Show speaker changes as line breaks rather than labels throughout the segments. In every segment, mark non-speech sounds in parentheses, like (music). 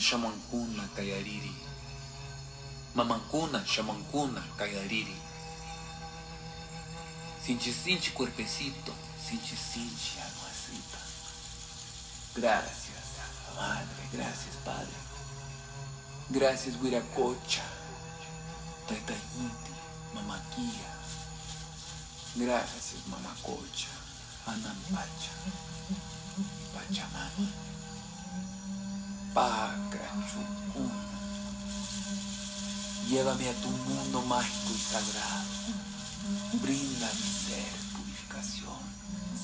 shamancuna kayariri. Mamancuna shamancuna kayariri. Sinchi sinchi cuerpecito, sinchi sinchi almacita. Gracias, Madre, gracias, Padre. Gracias, Huiracocha, Taitayinti, Mamaquia. Gracias, Mamacocha, Anampacha, Pachamama, Pacrachucuna. Llévame a tu mundo mágico y sagrado. Brinda a mi ser purificación,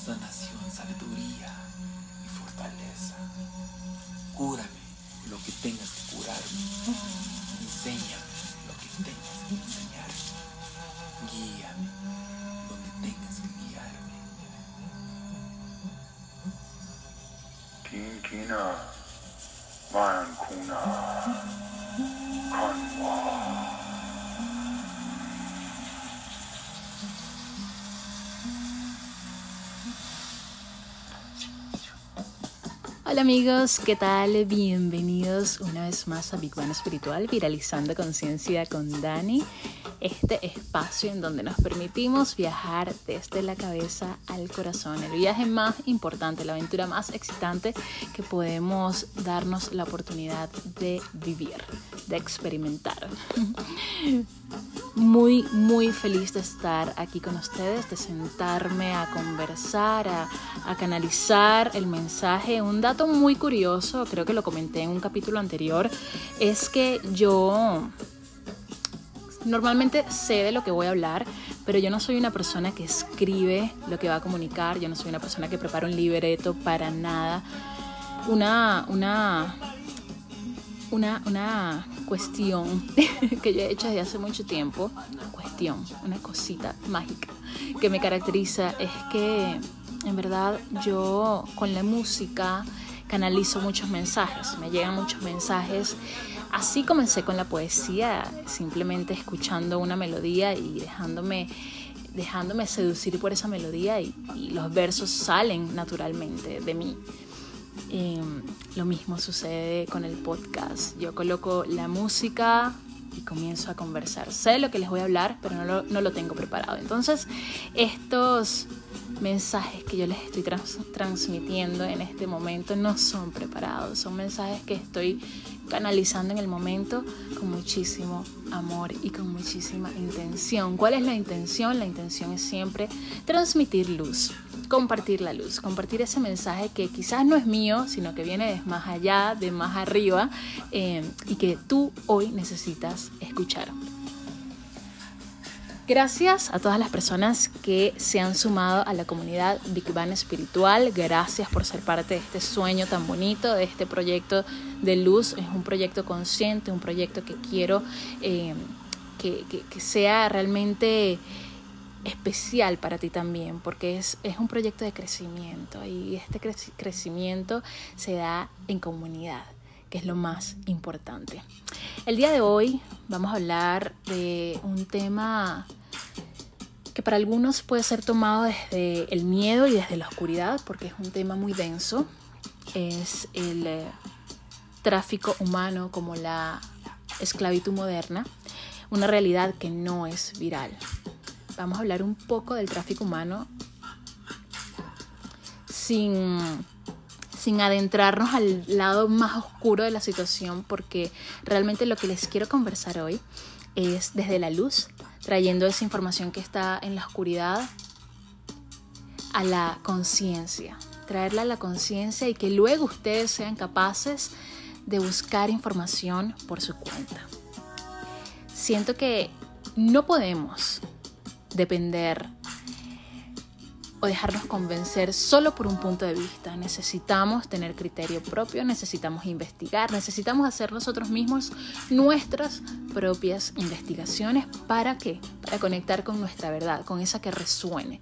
sanación, sabiduría y fortaleza. Cúrame lo que tengas que curarme. Enséñame lo que tengas que enseñarme. Guíame donde tengas que guiarme.
万空的，看我。
Hola amigos, ¿qué tal? Bienvenidos una vez más a Big Bang Espiritual, Viralizando Conciencia con Dani, este espacio en donde nos permitimos viajar desde la cabeza al corazón, el viaje más importante, la aventura más excitante que podemos darnos la oportunidad de vivir, de experimentar. (laughs) Muy, muy feliz de estar aquí con ustedes, de sentarme a conversar, a canalizar el mensaje. Un dato muy curioso, creo que lo comenté en un capítulo anterior, es que yo normalmente sé de lo que voy a hablar, pero yo no soy una persona que escribe lo que va a comunicar, yo no soy una persona que prepara un libreto para nada. Una, una, una, una cuestión (laughs) que yo he hecho desde hace mucho tiempo, una cuestión, una cosita mágica que me caracteriza es que en verdad yo con la música canalizo muchos mensajes, me llegan muchos mensajes. Así comencé con la poesía, simplemente escuchando una melodía y dejándome, dejándome seducir por esa melodía y, y los versos salen naturalmente de mí. Eh, lo mismo sucede con el podcast. Yo coloco la música y comienzo a conversar. Sé lo que les voy a hablar, pero no lo, no lo tengo preparado. Entonces, estos mensajes que yo les estoy trans transmitiendo en este momento no son preparados, son mensajes que estoy canalizando en el momento con muchísimo amor y con muchísima intención. ¿Cuál es la intención? La intención es siempre transmitir luz, compartir la luz, compartir ese mensaje que quizás no es mío, sino que viene de más allá, de más arriba, eh, y que tú hoy necesitas escuchar. Gracias a todas las personas que se han sumado a la comunidad Big Bang Espiritual. Gracias por ser parte de este sueño tan bonito, de este proyecto de luz. Es un proyecto consciente, un proyecto que quiero eh, que, que, sea realmente especial para ti también, porque es, es un proyecto de crecimiento y este crec crecimiento se da en comunidad que es lo más importante. El día de hoy vamos a hablar de un tema que para algunos puede ser tomado desde el miedo y desde la oscuridad, porque es un tema muy denso. Es el eh, tráfico humano como la esclavitud moderna, una realidad que no es viral. Vamos a hablar un poco del tráfico humano sin sin adentrarnos al lado más oscuro de la situación, porque realmente lo que les quiero conversar hoy es desde la luz, trayendo esa información que está en la oscuridad a la conciencia, traerla a la conciencia y que luego ustedes sean capaces de buscar información por su cuenta. Siento que no podemos depender o dejarnos convencer solo por un punto de vista. Necesitamos tener criterio propio, necesitamos investigar, necesitamos hacer nosotros mismos nuestras propias investigaciones. ¿Para qué? Para conectar con nuestra verdad, con esa que resuene.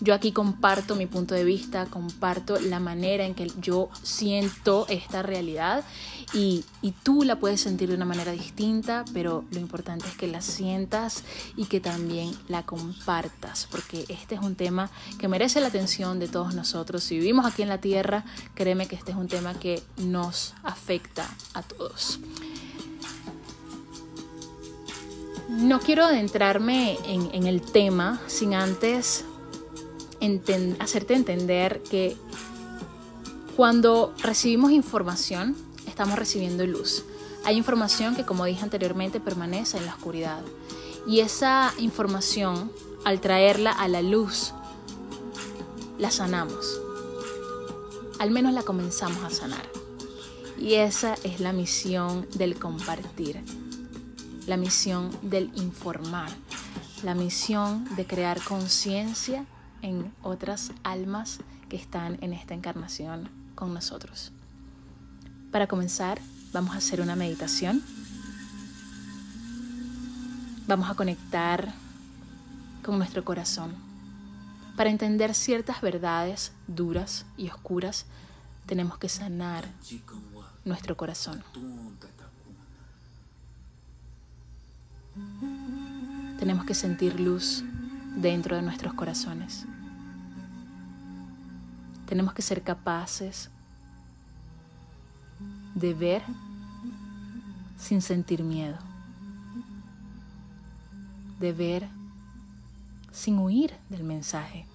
Yo aquí comparto mi punto de vista, comparto la manera en que yo siento esta realidad y, y, tú la puedes sentir de una manera distinta, pero lo importante es que la sientas y que también la compartas, porque este es un tema que merece la atención de todos nosotros. Si vivimos aquí en la Tierra, créeme que este es un tema que nos afecta a todos. No quiero adentrarme en, en el tema sin antes hacerte entender que cuando recibimos información, estamos recibiendo luz. Hay información que, como dije anteriormente, permanece en la oscuridad. Y esa información, al traerla a la luz, la sanamos. Al menos la comenzamos a sanar. Y esa es la misión del compartir, la misión del informar, la misión de crear conciencia en otras almas que están en esta encarnación con nosotros. Para comenzar, vamos a hacer una meditación. Vamos a conectar con nuestro corazón. Para entender ciertas verdades duras y oscuras, tenemos que sanar nuestro corazón. Tenemos que sentir luz dentro de nuestros corazones. Tenemos que ser capaces de ver sin sentir miedo, de ver sin huir del mensaje.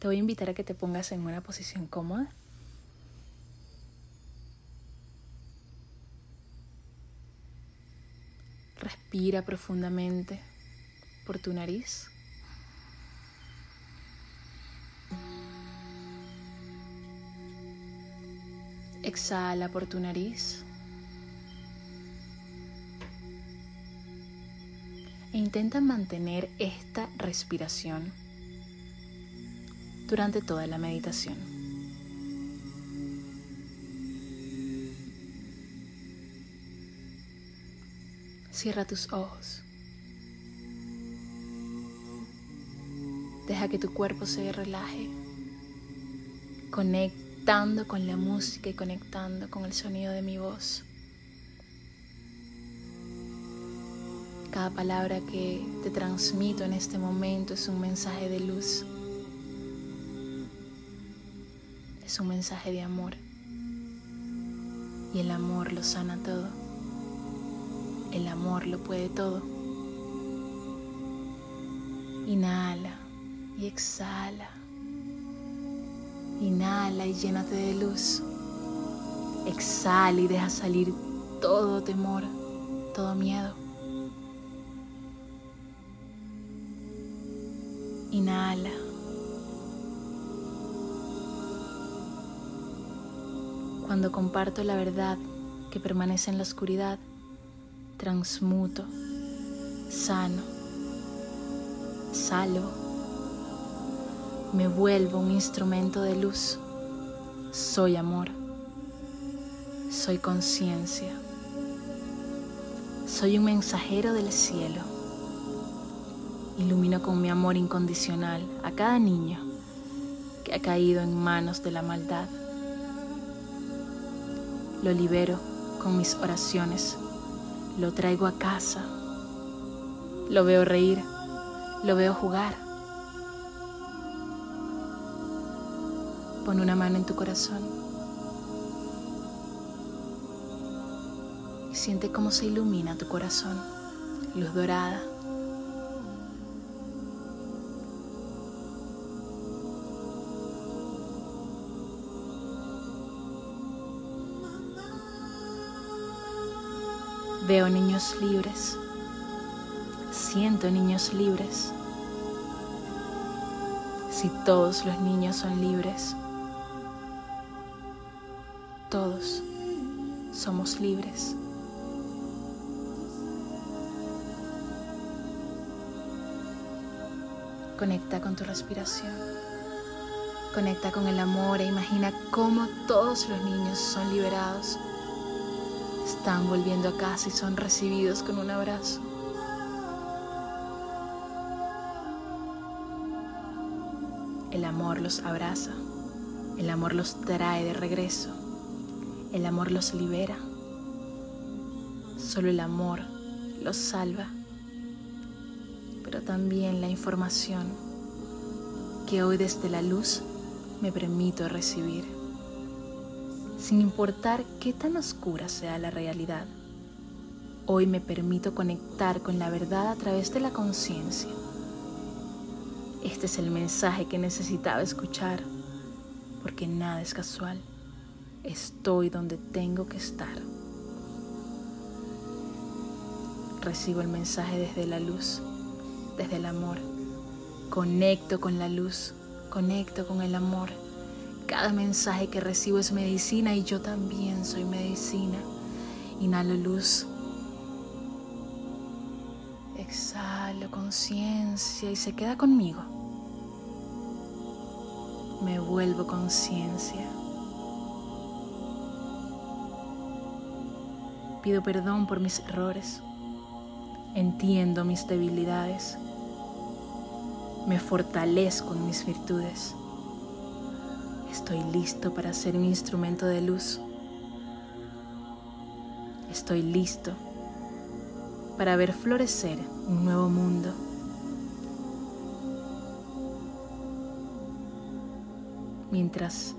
Te voy a invitar a que te pongas en una posición cómoda. Respira profundamente por tu nariz. Exhala por tu nariz. E intenta mantener esta respiración durante toda la meditación. Cierra tus ojos. Deja que tu cuerpo se relaje, conectando con la música y conectando con el sonido de mi voz. Cada palabra que te transmito en este momento es un mensaje de luz. Es un mensaje de amor. Y el amor lo sana todo. El amor lo puede todo. Inhala y exhala. Inhala y llénate de luz. Exhala y deja salir todo temor, todo miedo. Inhala. Cuando comparto la verdad que permanece en la oscuridad, transmuto, sano, salvo, me vuelvo un instrumento de luz. Soy amor, soy conciencia, soy un mensajero del cielo. Ilumino con mi amor incondicional a cada niño que ha caído en manos de la maldad. Lo libero con mis oraciones lo traigo a casa, lo veo reír, lo veo jugar. Pon una mano en tu corazón y siente cómo se ilumina tu corazón, luz dorada. Veo niños libres. Siento niños libres. Si todos los niños son libres, todos somos libres. Conecta con tu respiración. Conecta con el amor e imagina cómo todos los niños son liberados están volviendo a casa y son recibidos con un abrazo. El amor los abraza, el amor los trae de regreso, el amor los libera. Solo el amor los salva, pero también la información que hoy desde la luz me permito recibir, sin importar qué tan oscura sea la realidad. Hoy me permito conectar con la verdad a través de la conciencia este es el mensaje que necesitaba escuchar, porque nada es casual. Estoy donde tengo que estar. Recibo el mensaje desde la luz, desde el amor. Conecto con la luz, conecto con el amor. Cada mensaje que recibo es medicina y yo también soy medicina. Inhalo luz. Exhalo conciencia y se queda conmigo me vuelvo conciencia. Pido perdón por mis errores. Entiendo mis debilidades. Me fortalezco en mis virtudes. Estoy listo para ser un instrumento de luz. Estoy listo para ver florecer un nuevo mundo. mientras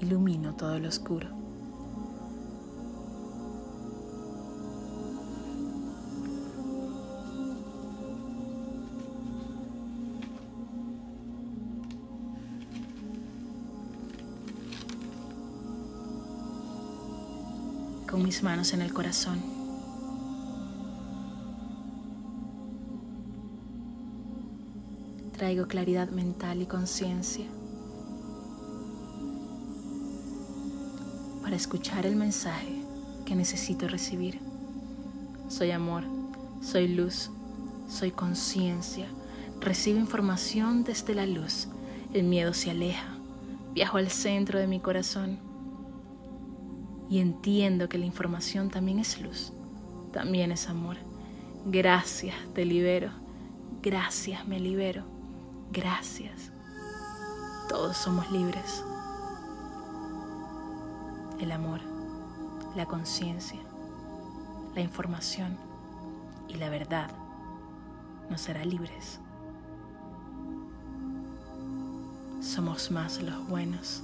ilumino todo lo oscuro. Mis manos en el corazón. Traigo claridad mental y conciencia. para escuchar el mensaje que necesito recibir. Soy amor, soy luz, soy conciencia. Recibo información desde la luz. El miedo se aleja. Viajo al centro de mi corazón y entiendo que la información también es luz, también es amor. Gracias, te libero. Gracias, me libero. Gracias. Todos somos libres el amor, la conciencia, la información y la verdad nos hará libres. Somos más los buenos.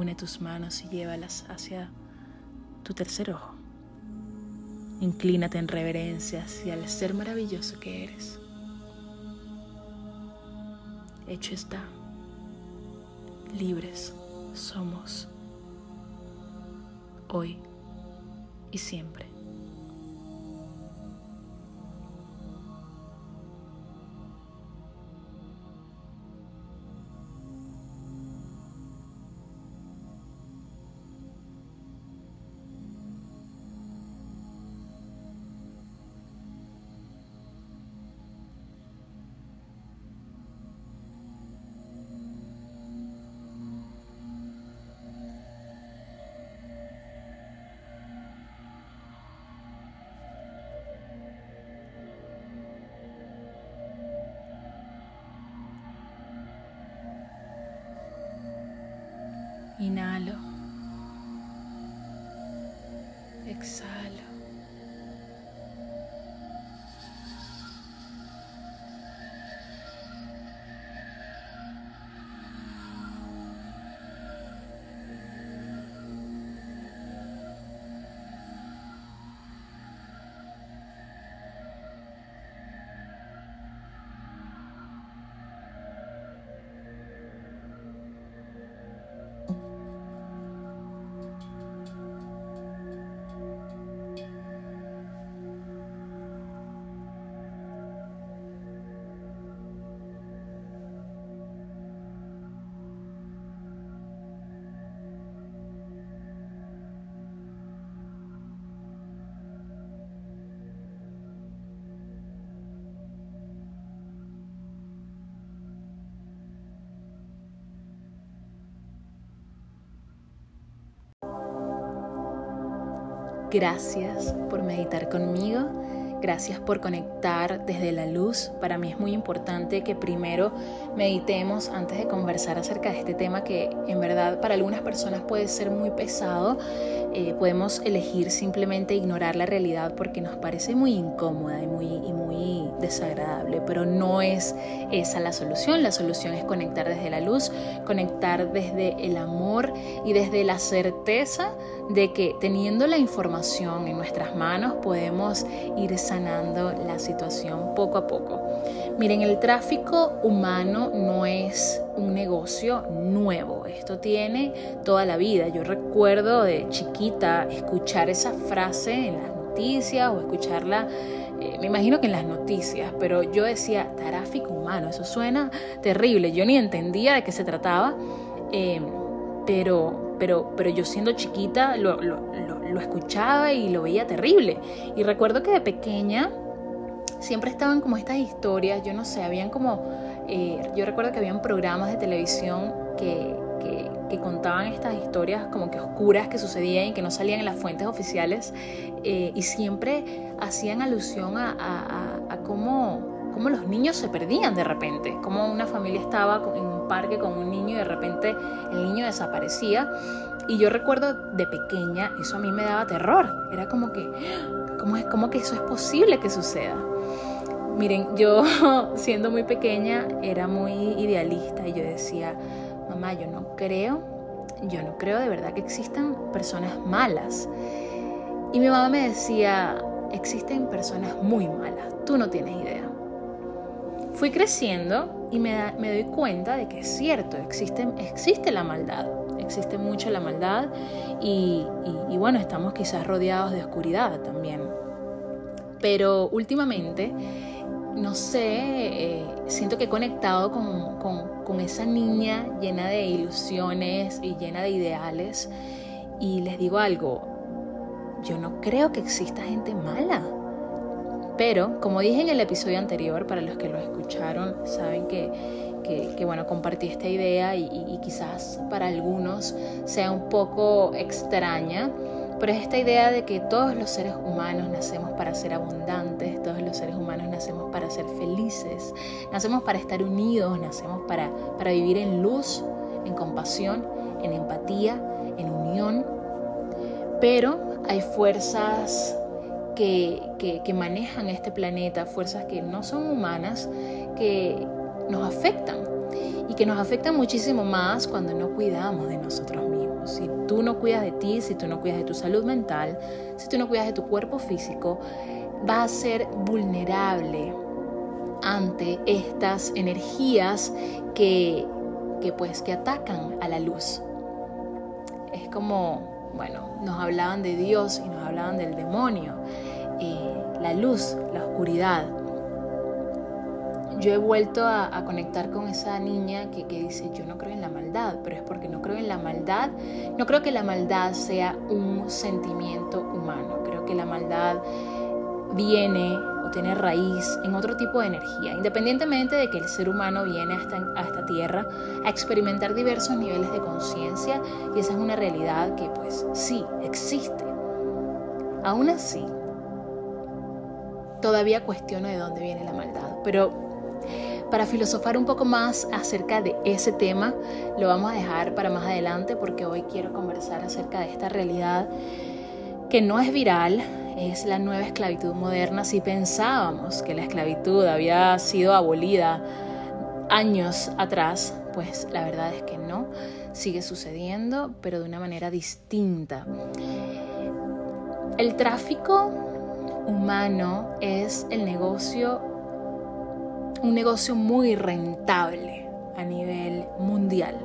Une tus manos y llévalas hacia tu tercer ojo. Inclínate en reverencia hacia el ser maravilloso que eres hecho está. Libres somos hoy y siempre. Inhalo. Exhalo. Gracias por meditar conmigo. Gracias por conectar desde la luz. Para mí es muy importante que primero meditemos antes de conversar acerca de este tema que en verdad para algunas personas puede ser muy pesado. Eh, podemos elegir simplemente ignorar la realidad porque nos parece muy incómoda y muy, y muy desagradable, pero no es esa la solución. La solución es conectar desde la luz, conectar desde el amor y desde la certeza de que teniendo la información en nuestras manos podemos ir sanando la situación poco a poco. Miren, el tráfico humano no es un negocio nuevo, esto tiene toda la vida. Yo recuerdo de chiquita escuchar esa frase en las noticias o escucharla eh, me imagino que en las noticias, pero yo decía, tráfico humano, eso suena terrible, yo ni entendía de qué se trataba, eh, pero, pero, pero yo siendo chiquita lo, lo escuchaba y lo veía terrible. Y recuerdo que de pequeña siempre estaban como estas historias, yo no sé, habían como, eh, yo recuerdo que habían programas de televisión que, que, contaban estas historias como que oscuras que sucedían y que no salían en las fuentes oficiales eh, y siempre hacían alusión a, a, cómo, cómo, los niños se perdían de repente, cómo una familia estaba en un parque con un niño y de repente el niño desaparecía. Y yo recuerdo de pequeña, eso a mí me daba terror. Era como que, ¿cómo es como que eso es posible que suceda? Miren, yo (laughs) siendo muy pequeña era muy idealista y yo decía, mamá, yo no creo, yo no creo de verdad que existan personas malas. Y mi mamá me decía, existen personas muy malas, tú no tienes idea. Fui creciendo y me, doy cuenta de que es cierto, existe, la maldad, existe mucho la maldad y, bueno, estamos quizás rodeados de oscuridad también. Pero últimamente no sé, eh, siento que he conectado con, con, esa niña llena de ilusiones y llena de ideales. Y les digo algo, yo no creo que exista gente mala. Pero, como dije en el episodio anterior, para los que lo escucharon, saben que, que, bueno, compartí esta idea y, y quizás para algunos sea un poco extraña pero es esta idea de que todos los seres humanos nacemos para ser abundantes, todos los seres humanos nacemos para ser felices, nacemos para estar unidos, nacemos para, para vivir en luz, en compasión, en empatía, en unión. Pero hay fuerzas que, manejan este planeta, fuerzas que no son humanas, que nos afectan y que nos afectan muchísimo más cuando no cuidamos de nosotros mismos si tú no cuidas de ti, si tú no cuidas de tu salud mental, si tú no cuidas de tu cuerpo físico, vas a ser vulnerable ante estas energías que, que pues que atacan a la luz. Es como, bueno, nos hablaban de Dios y nos hablaban del demonio, la luz, la oscuridad. Yo he vuelto a, conectar con esa niña que, dice, yo no creo en la maldad, pero es porque no creo en la maldad, no creo que la maldad sea un sentimiento humano, creo que la maldad viene o tiene raíz en otro tipo de energía, independientemente de que el ser humano viene a esta, a esta tierra a experimentar diversos niveles de conciencia y esa es una realidad que pues sí, existe. Aún así, todavía cuestiono de dónde viene la maldad, pero para filosofar un poco más acerca de ese tema, lo vamos a dejar para más adelante porque hoy quiero conversar acerca de esta realidad que no es viral, es la nueva esclavitud moderna. Si pensábamos que la esclavitud había sido abolida años atrás, pues la verdad es que no, sigue sucediendo, pero de una manera distinta. El tráfico humano es el negocio un negocio muy rentable a nivel mundial.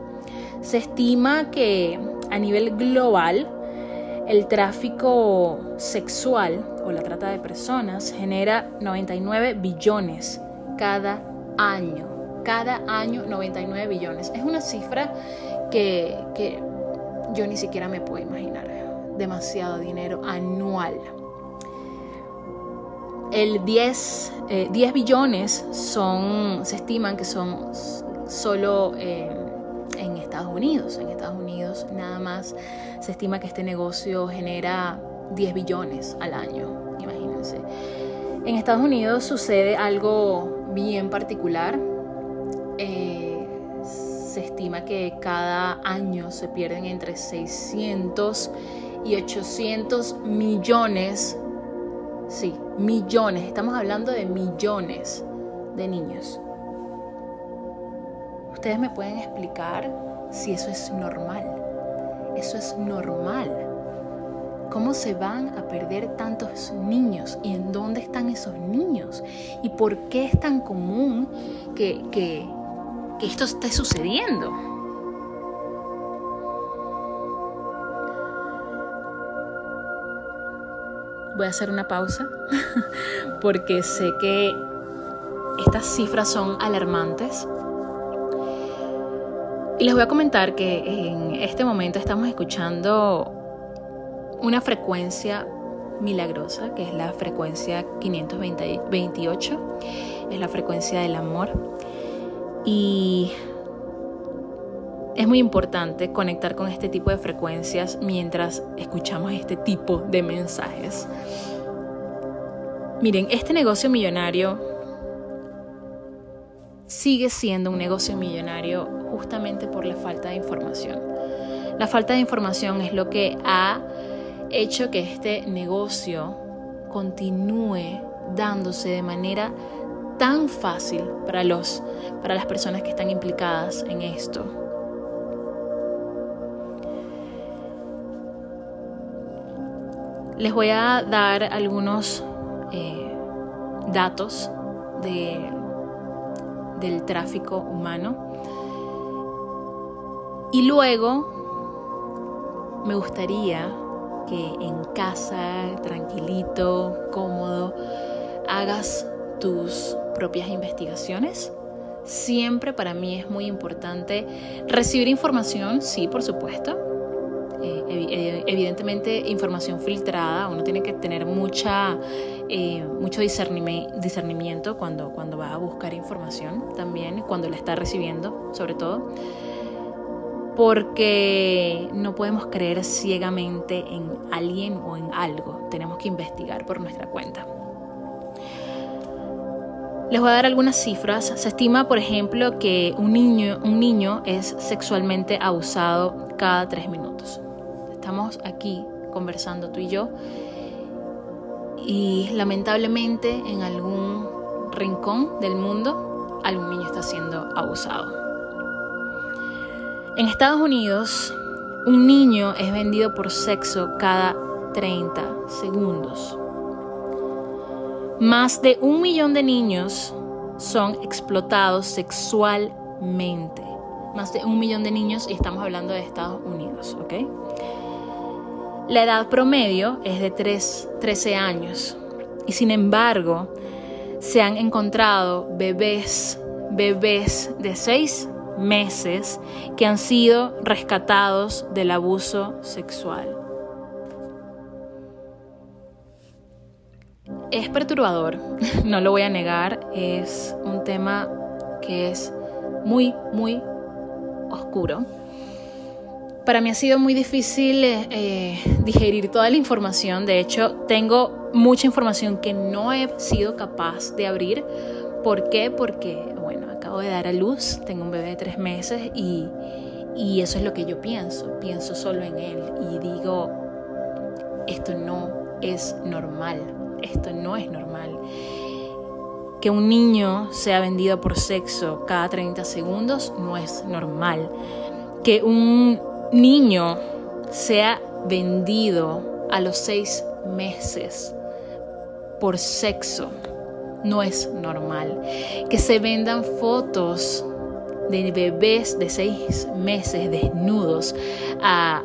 Se estima que a nivel global el tráfico sexual o la trata de personas genera 99 billones cada año. Cada año 99 billones. Es una cifra que, que yo ni siquiera me puedo imaginar. Demasiado dinero anual el 10, 10 eh, billones son, se estiman que son solo eh, en Estados Unidos. En Estados Unidos nada más se estima que este negocio genera 10 billones al año, imagínense. En Estados Unidos sucede algo bien particular. Eh, se estima que cada año se pierden entre 600 y 800 millones, sí, millones, estamos hablando de millones de niños. ¿Ustedes me pueden explicar si eso es normal? Eso es normal. ¿Cómo se van a perder tantos niños? ¿Y en dónde están esos niños? ¿Y por qué es tan común que, que, esto esté sucediendo? Voy a hacer una pausa (laughs) porque sé que estas cifras son alarmantes. Y les voy a comentar que en este momento estamos escuchando una frecuencia milagrosa, que es la frecuencia 528, es la frecuencia del amor. Y es muy importante conectar con este tipo de frecuencias mientras escuchamos este tipo de mensajes. Miren, este negocio millonario sigue siendo un negocio millonario justamente por la falta de información. La falta de información es lo que ha hecho que este negocio continúe dándose de manera tan fácil para, los, para las personas que están implicadas en esto. Les voy a dar algunos eh, datos de, del tráfico humano y luego me gustaría que en casa, tranquilito, cómodo, hagas tus propias investigaciones. Siempre para mí es muy importante recibir información, sí, por supuesto. Eh, evidentemente información filtrada, uno tiene que tener mucha, eh, mucho discernimiento cuando, cuando va a buscar información también, cuando la está recibiendo sobre todo porque no podemos creer ciegamente en alguien o en algo, tenemos que investigar por nuestra cuenta. Les voy a dar algunas cifras. Se estima, por ejemplo, que un niño, un niño es sexualmente abusado cada tres minutos. Estamos aquí conversando tú y yo y lamentablemente en algún rincón del mundo algún niño está siendo abusado. En Estados Unidos, un niño es vendido por sexo cada 30 segundos. Más de un millón de niños son explotados sexualmente. Más de un millón de niños y estamos hablando de Estados Unidos, ¿ok? La edad promedio es de 3, 13 años y sin embargo se han encontrado bebés, bebés de 6 meses que han sido rescatados del abuso sexual. Es perturbador, (laughs) no lo voy a negar, es un tema que es muy, muy oscuro. Para mí ha sido muy difícil eh, digerir toda la información, de hecho tengo mucha información que no he sido capaz de abrir. ¿Por qué? Porque de dar a luz, tengo un bebé de tres meses y, y eso es lo que yo pienso, pienso solo en él y digo, esto no es normal, esto no es normal. Que un niño sea vendido por sexo cada 30 segundos no es normal. Que un niño sea vendido a los seis meses por sexo no es normal. Que se vendan fotos de bebés de seis meses desnudos a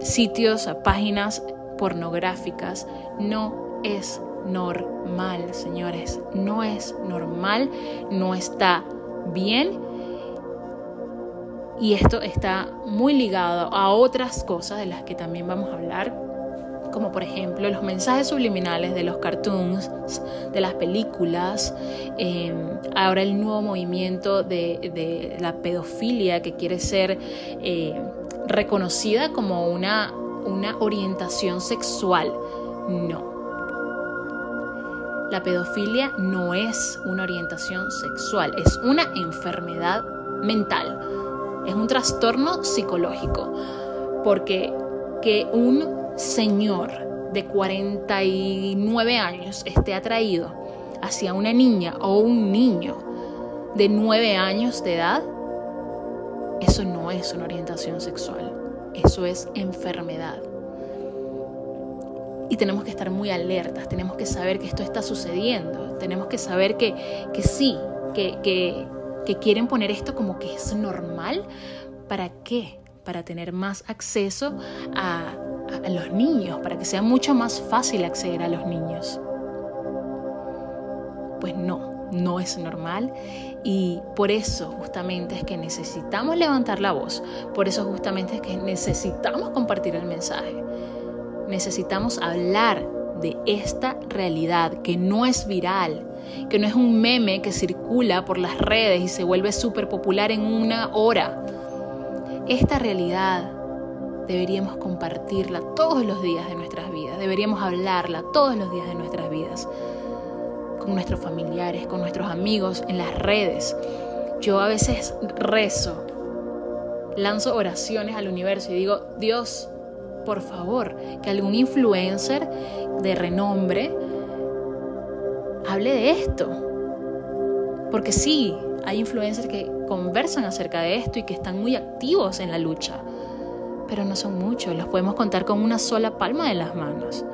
sitios, a páginas pornográficas, no es normal, señores. No es normal, no está bien. Y esto está muy ligado a otras cosas de las que también vamos a hablar como por ejemplo los mensajes subliminales de los cartoons, de las películas, em, ahora el nuevo movimiento de, la pedofilia que quiere ser eh, reconocida como una, una orientación sexual. No. La pedofilia no es una orientación sexual, es una enfermedad mental, es un trastorno psicológico, porque que un señor de 49 años esté atraído hacia una niña o un niño de 9 años de edad, eso no es una orientación sexual, eso es enfermedad. Y tenemos que estar muy alertas, tenemos que saber que esto está sucediendo, tenemos que saber que, que sí, que, que, que quieren poner esto como que es normal. ¿Para qué? Para tener más acceso a, a los niños, para que sea mucho más fácil acceder a los niños. Pues no, no es normal y por eso justamente es que necesitamos levantar la voz, por eso justamente es que necesitamos compartir el mensaje. Necesitamos hablar de esta realidad que no es viral, que no es un meme que circula por las redes y se vuelve súper popular en una hora. Esta realidad deberíamos compartirla todos los días de nuestras vidas, deberíamos hablarla todos los días de nuestras vidas, con nuestros familiares, con nuestros amigos, en las redes. Yo a veces rezo, lanzo oraciones al universo y digo, Dios, por favor, que algún influencer de renombre hable de esto. Porque sí, hay influencers que conversan acerca de esto y que están muy activos en la lucha pero no son muchos, los podemos contar con una sola palma de las manos.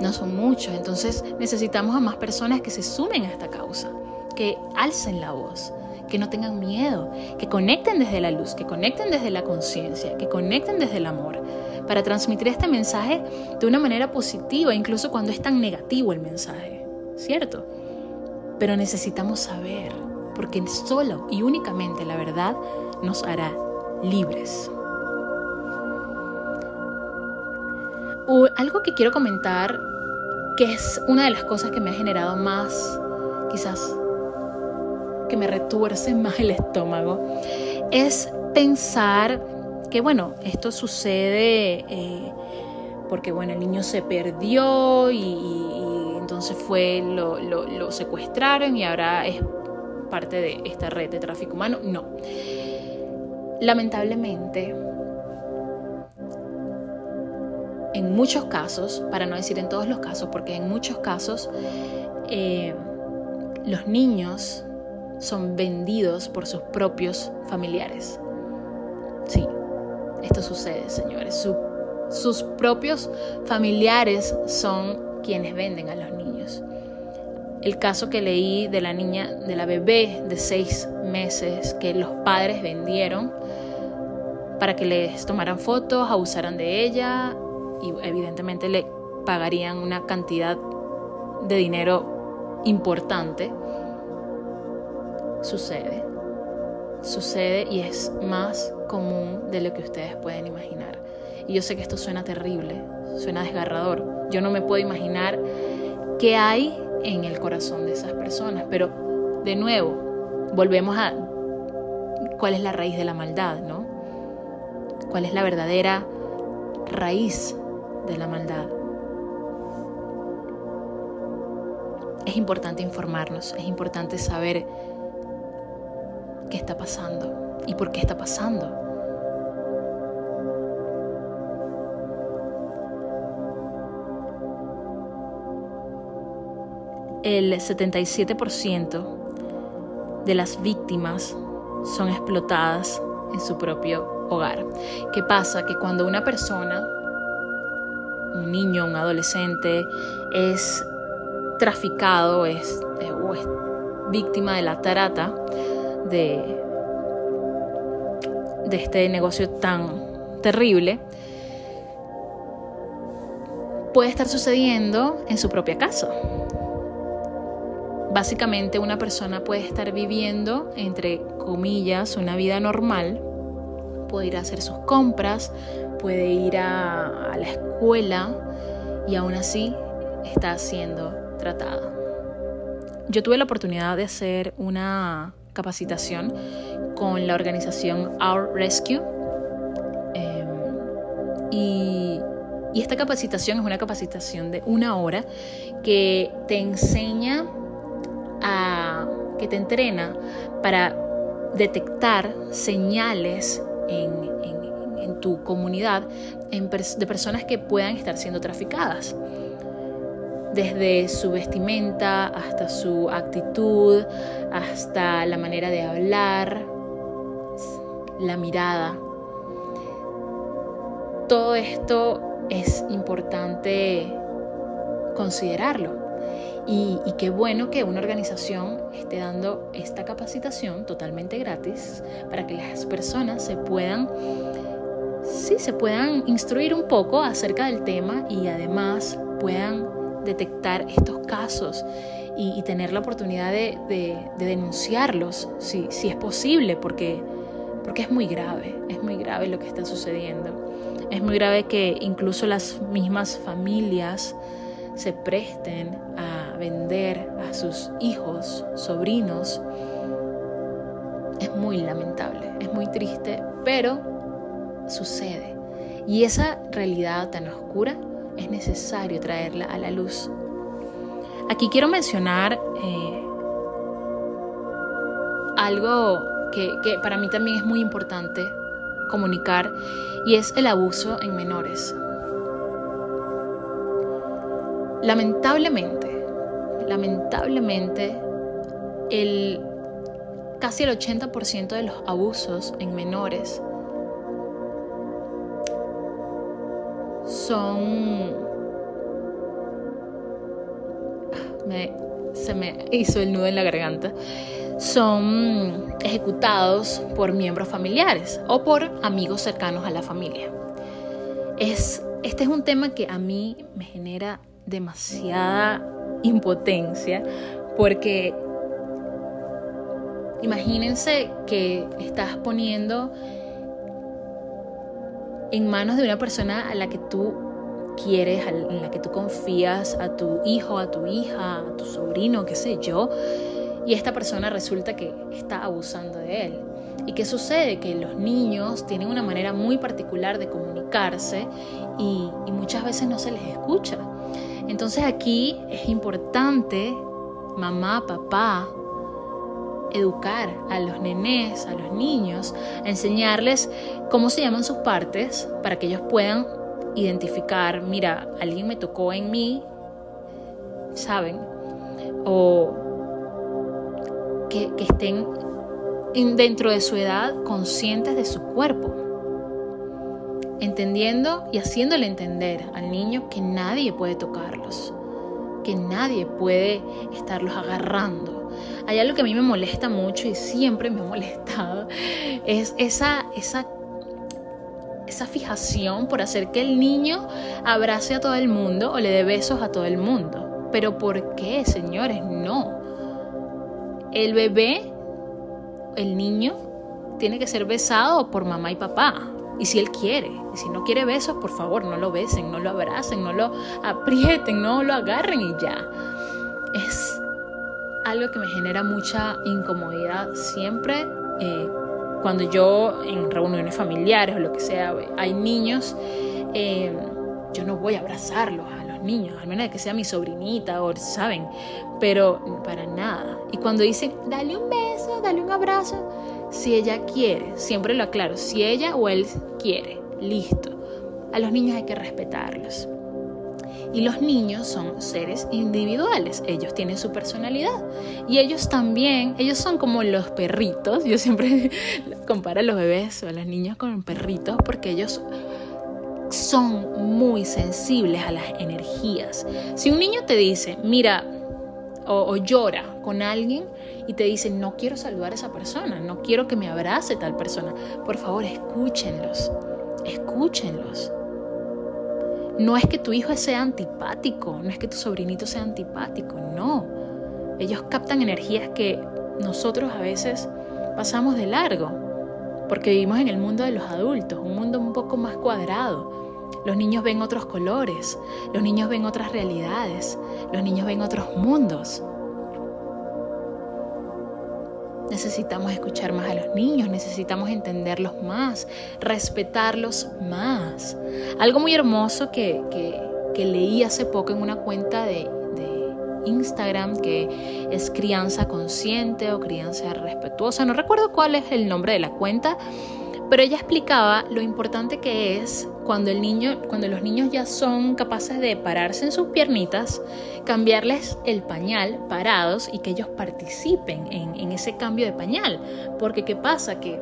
No son muchos, entonces necesitamos a más personas que se sumen a esta causa, que alcen la voz, que no tengan miedo, que conecten desde la luz, que conecten desde la conciencia, que conecten desde el amor, para transmitir este mensaje de una manera positiva, incluso cuando es tan negativo el mensaje, ¿cierto? Pero necesitamos saber, porque solo y únicamente la verdad nos hará libres. algo que quiero comentar, que es una de las cosas que me ha generado más, quizás, que me retuerce (laughs) más el estómago, es pensar que, bueno, esto sucede eh, porque, bueno, el niño se perdió y, entonces fue, lo, secuestraron y ahora es parte de esta red de tráfico humano. No. Lamentablemente, en muchos casos, para no decir en todos los casos, porque en muchos casos eh, los niños son vendidos por sus propios familiares. Sí, esto sucede, señores. sus propios familiares son quienes venden a los niños. El caso que leí de la niña, de la bebé de seis meses que los padres vendieron para que les tomaran fotos, abusaran de ella, y evidentemente le pagarían una cantidad de dinero importante, sucede. Sucede y es más común de lo que ustedes pueden imaginar. Y yo sé que esto suena terrible, suena desgarrador. Yo no me puedo imaginar qué hay en el corazón de esas personas, pero de nuevo, volvemos a cuál es la raíz de la maldad, ¿no? ¿Cuál es la verdadera raíz de la maldad. Es importante informarnos, es importante saber qué está pasando y por qué está pasando. El 77% de las víctimas son explotadas en su propio hogar. ¿Qué pasa? Que cuando una persona un niño, un adolescente es traficado es, o es víctima de la trata de, de este negocio tan terrible, puede estar sucediendo en su propia casa. Básicamente una persona puede estar viviendo, entre comillas, una vida normal, puede ir a hacer sus compras, puede ir a, la escuela y aún así está siendo tratada. Yo tuve la oportunidad de hacer una capacitación con la organización Our Rescue em, Y, esta capacitación es una capacitación de una hora que te enseña que te entrena para detectar señales en, tu comunidad de personas que puedan estar siendo traficadas. Desde su vestimenta hasta su actitud, hasta la manera de hablar, la mirada. Todo esto es importante considerarlo. Y, y, qué bueno que una organización esté dando esta capacitación totalmente gratis para que las personas se puedan sí, se puedan instruir un poco acerca del tema y además puedan detectar estos casos y, tener la oportunidad de, denunciarlos, si, si, es posible, porque, porque es muy grave, es muy grave lo que está sucediendo. Es muy grave que incluso las mismas familias se presten a vender a sus hijos, sobrinos. Es muy lamentable, es muy triste, pero sucede. Y esa realidad tan oscura es necesario traerla a la luz. Aquí quiero mencionar eh, algo que, que para mí también es muy importante comunicar y es el abuso en menores. Lamentablemente, lamentablemente, el, casi el 80% de los abusos en menores son... se me hizo el nudo en la garganta. Son ejecutados por miembros familiares o por amigos cercanos a la familia. Es, este es un tema que a mí me genera demasiada impotencia porque imagínense que estás poniendo en manos de una persona a la que tú quieres, en la que tú confías, a tu hijo, a tu hija, a tu sobrino, qué sé yo, y esta persona resulta que está abusando de él. ¿Y qué sucede? Que los niños tienen una manera muy particular de comunicarse y, y muchas veces no se les escucha. Entonces aquí es importante, mamá, papá, educar a los nenes, a los niños, enseñarles cómo se llaman sus partes para que ellos puedan identificar, mira, alguien me tocó en mí, ¿saben? O que, estén dentro de su edad conscientes de su cuerpo, entendiendo y haciéndole entender al niño que nadie puede tocarlos, que nadie puede estarlos agarrando hay algo que a mí me molesta mucho y siempre me ha molestado, es esa, esa, esa fijación por hacer que el niño abrace a todo el mundo o le dé besos a todo el mundo. Pero ¿por qué, señores? No. El bebé, el niño, tiene que ser besado por mamá y papá. Y si él quiere, y si no quiere besos, por favor, no lo besen, no lo abracen, no lo aprieten, no lo agarren y ya. Es algo que me genera mucha incomodidad siempre. Eh, cuando yo en reuniones familiares o lo que sea, hay niños, eh, yo no voy a abrazarlos a los niños, al menos que sea mi sobrinita o, ¿saben? Pero para nada. Y cuando dicen, dale un beso, dale un abrazo, si ella quiere, siempre lo aclaro, si ella o él quiere, listo. A los niños hay que respetarlos. Y los niños son seres individuales, ellos tienen su personalidad. Y ellos también, ellos son como los perritos, yo siempre (laughs) comparo a los bebés o a los niños con perritos porque ellos son muy sensibles a las energías. Si un niño te dice, mira, o, o, llora con alguien y te dice, no quiero saludar a esa persona, no quiero que me abrace tal persona, por favor escúchenlos, escúchenlos. No es que tu hijo sea antipático, no es que tu sobrinito sea antipático, no. Ellos captan energías que nosotros a veces pasamos de largo, porque vivimos en el mundo de los adultos, un mundo un poco más cuadrado. Los niños ven otros colores, los niños ven otras realidades, los niños ven otros mundos. Necesitamos escuchar más a los niños, necesitamos entenderlos más, respetarlos más. Algo muy hermoso que, que, leí hace poco en una cuenta de, de Instagram que es crianza consciente o crianza respetuosa. No recuerdo cuál es el nombre de la cuenta, pero ella explicaba lo importante que es cuando, el niño, cuando los niños ya son capaces de pararse en sus piernitas, cambiarles el pañal parados y que ellos participen en, ese cambio de pañal. Porque ¿qué pasa? Que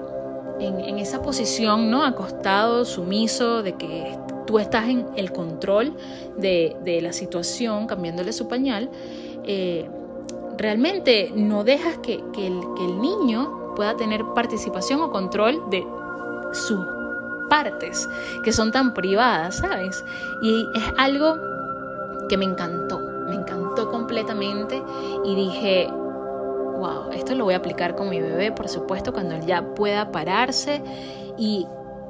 en, esa posición, ¿no? Acostado, sumiso, de que tú estás en el control de, la situación, cambiándole su pañal, eh, realmente no dejas que, el, que el niño pueda tener participación o control de su partes que son tan privadas, ¿sabes? Y es algo que me encantó, me encantó completamente y dije, wow, esto lo voy a aplicar con mi bebé, por supuesto, cuando él ya pueda pararse y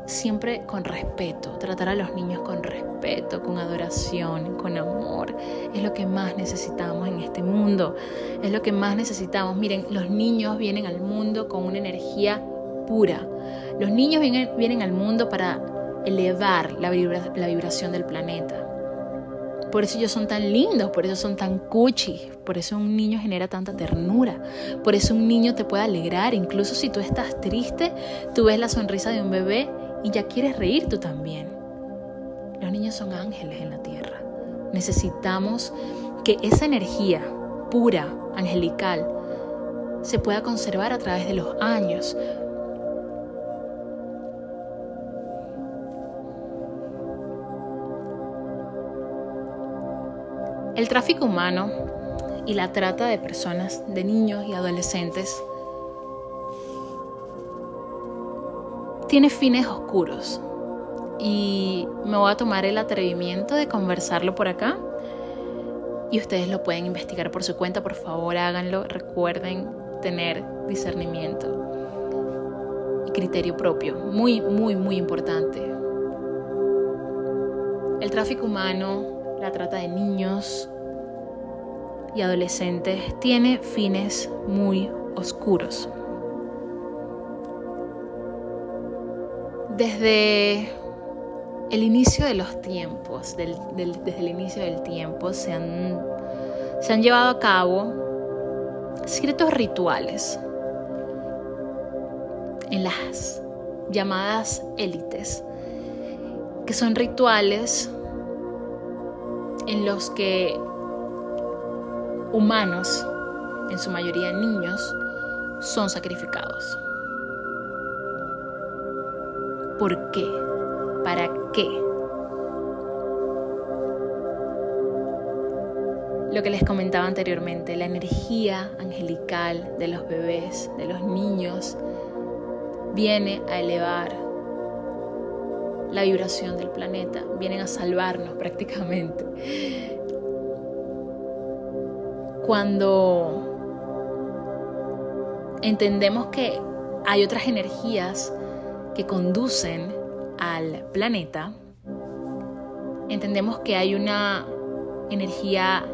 siempre con respeto, tratar a los niños con respeto, con adoración, con amor. Es lo que más necesitamos en este mundo, es lo que más necesitamos. Miren, los niños vienen al mundo con una energía pura. Los niños vienen, al mundo para elevar la, la vibración del planeta. Por eso ellos son tan lindos, por eso son tan cuchi, por eso un niño genera tanta ternura, por eso un niño te puede alegrar, incluso si tú estás triste, tú ves la sonrisa de un bebé y ya quieres reír tú también. Los niños son ángeles en la tierra. Necesitamos que esa energía pura, angelical, se pueda conservar a través de los años, El tráfico humano y la trata de personas, de niños y adolescentes, tiene fines oscuros. Y me voy a tomar el atrevimiento de conversarlo por acá. Y ustedes lo pueden investigar por su cuenta, por favor háganlo, recuerden tener discernimiento y criterio propio, muy, muy, muy importante. El tráfico humano la trata de niños y adolescentes tiene fines muy oscuros. Desde el inicio de los tiempos, desde el inicio del tiempo, se han, se han llevado a cabo ciertos rituales en las llamadas élites, que son rituales en los que humanos, en su mayoría niños, son sacrificados. ¿Por qué? ¿Para qué? Lo que les comentaba anteriormente, la energía angelical de los bebés, de los niños, viene a elevar la vibración del planeta, vienen a salvarnos prácticamente. Cuando entendemos que hay otras energías que conducen al planeta, entendemos que hay una energía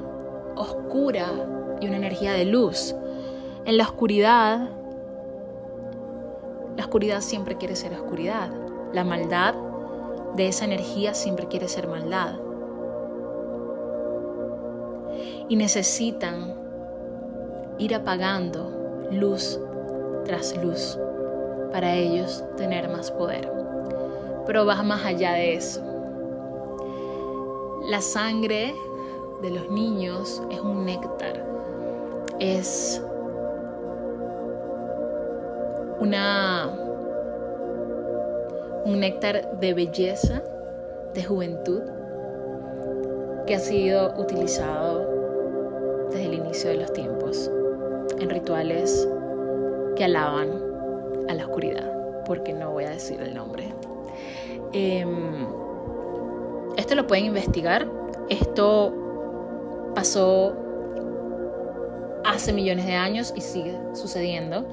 oscura y una energía de luz. En la oscuridad, la oscuridad siempre quiere ser oscuridad. La maldad de esa energía siempre quiere ser maldad. Y necesitan ir apagando luz tras luz para ellos tener más poder. Pero va más allá de eso. La sangre de los niños es un néctar, es una un néctar de belleza, de juventud, que ha sido utilizado desde el inicio de los tiempos en rituales que alaban a la oscuridad, porque no voy a decir el nombre. Em, esto lo pueden investigar, esto pasó hace millones de años y sigue sucediendo.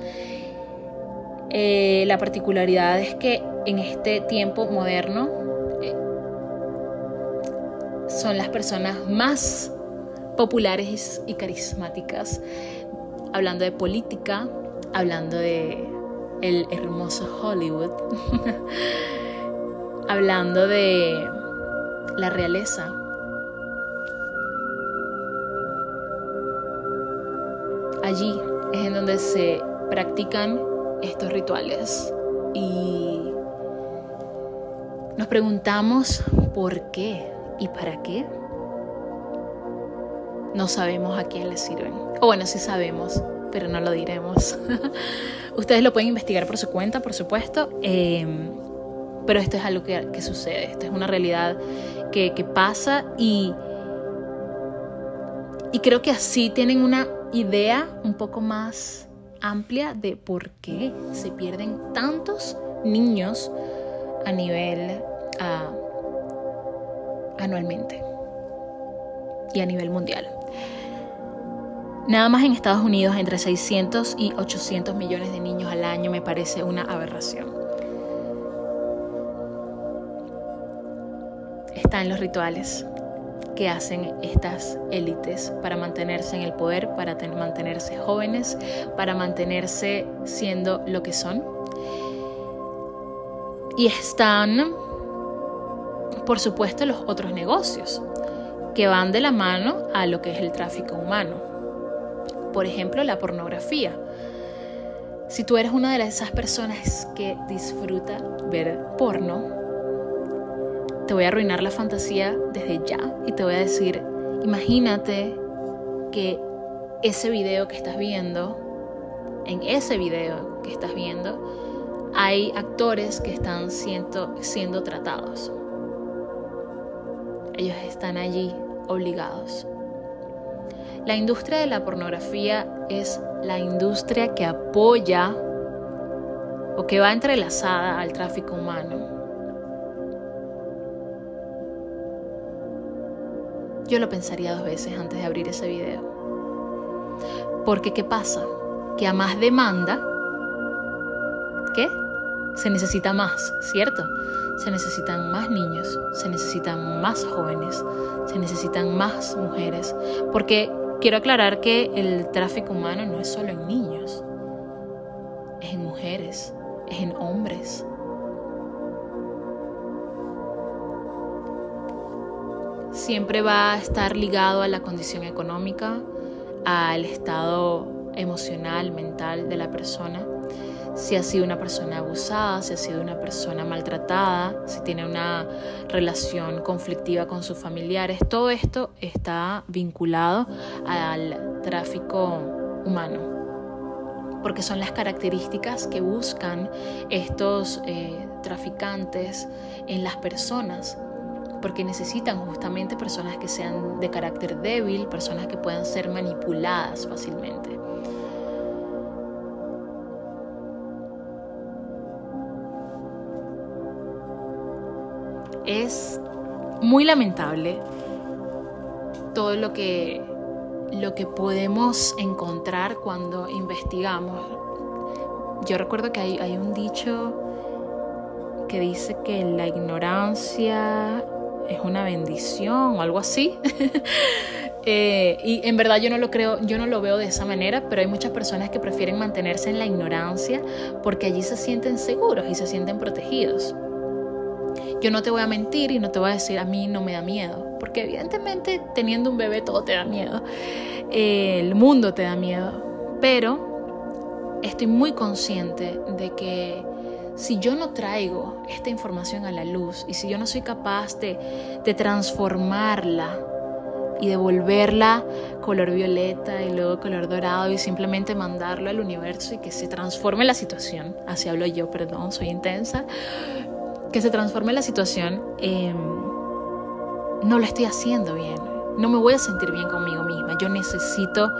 Eh, la particularidad es que en este tiempo moderno eh, son las personas más populares y carismáticas, hablando de política, hablando de el hermoso Hollywood, (laughs) hablando de la realeza. Allí es en donde se practican estos rituales y nos preguntamos por qué y para qué. No sabemos a quién les sirven. O bueno, sí sabemos, pero no lo diremos. (laughs) Ustedes lo pueden investigar por su cuenta, por supuesto. Em, pero esto es algo que, sucede, esto es una realidad que, que pasa y, y creo que así tienen una idea un poco más amplia de por qué se pierden tantos niños a nivel anualmente y a nivel mundial. Nada más en Estados Unidos entre 600 y 800 millones de niños al año me parece una aberración. Están los rituales que hacen estas élites para mantenerse en el poder, para mantenerse jóvenes, para mantenerse siendo lo que son. Y están, por supuesto, los otros negocios que van de la mano a lo que es el tráfico humano. Por ejemplo, la pornografía. Si tú eres una de esas personas que disfruta ver porno, te voy a arruinar la fantasía desde ya y te voy a decir, imagínate que ese video que estás viendo, en ese video que estás viendo, hay actores que están siendo, siendo tratados. Ellos están allí obligados. La industria de la pornografía es la industria que apoya o que va entrelazada al tráfico humano. yo lo pensaría dos veces antes de abrir ese video. Porque ¿qué pasa? Que a más demanda, ¿qué? Se necesita más, ¿cierto? Se necesitan más niños, se necesitan más jóvenes, se necesitan más mujeres. Porque quiero aclarar que el tráfico humano no es solo en niños, es en mujeres, es en hombres, siempre va a estar ligado a la condición económica, al estado emocional, mental de la persona. Si ha sido una persona abusada, si ha sido una persona maltratada, si tiene una relación conflictiva con sus familiares, todo esto está vinculado al tráfico humano porque son las características que buscan estos eh, traficantes en las personas porque necesitan justamente personas que sean de carácter débil, personas que puedan ser manipuladas fácilmente. Es muy lamentable todo lo que, lo que podemos encontrar cuando investigamos. Yo recuerdo que hay, hay un dicho que dice que la ignorancia es una bendición o algo así. (laughs) Eh, y en verdad yo no lo creo, yo no lo veo de esa manera, pero hay muchas personas que prefieren mantenerse en la ignorancia porque allí se sienten seguros y se sienten protegidos. Yo no te voy a mentir y no te voy a decir a mí no me da miedo, porque evidentemente teniendo un bebé todo te da miedo, el mundo te da miedo, pero estoy muy consciente de que si yo no traigo esta información a la luz y si yo no soy capaz de, transformarla y devolverla color violeta y luego color dorado y simplemente mandarlo al universo y que se transforme la situación, así hablo yo, perdón, soy intensa, que se transforme la situación, em, no lo estoy haciendo bien, no me voy a sentir bien conmigo misma, yo necesito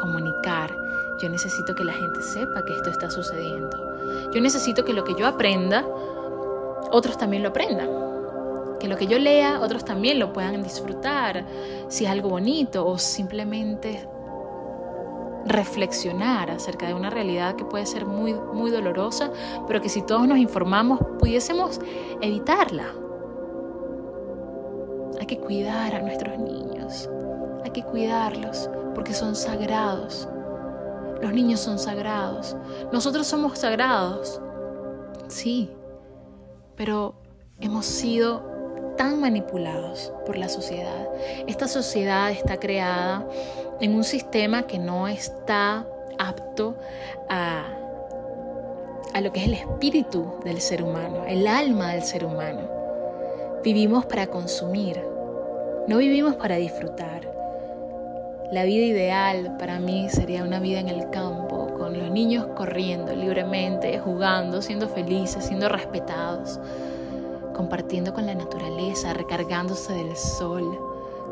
comunicar, yo necesito que la gente sepa que esto está sucediendo. Yo necesito que lo que yo aprenda, otros también lo aprendan. Que lo que yo lea, otros también lo puedan disfrutar, si es algo bonito o simplemente reflexionar acerca de una realidad que puede ser muy, muy dolorosa, pero que si todos nos informamos pudiésemos evitarla. Hay que cuidar a nuestros niños, hay que cuidarlos porque son sagrados. Los niños son sagrados. Nosotros somos sagrados. Sí, pero hemos sido tan manipulados por la sociedad. Esta sociedad está creada en un sistema que no está apto a, a lo que es el espíritu del ser humano, el alma del ser humano. Vivimos para consumir, no vivimos para disfrutar. La vida ideal para mí sería una vida en el campo, con los niños corriendo libremente, jugando, siendo felices, siendo respetados compartiendo con la naturaleza, recargándose del sol,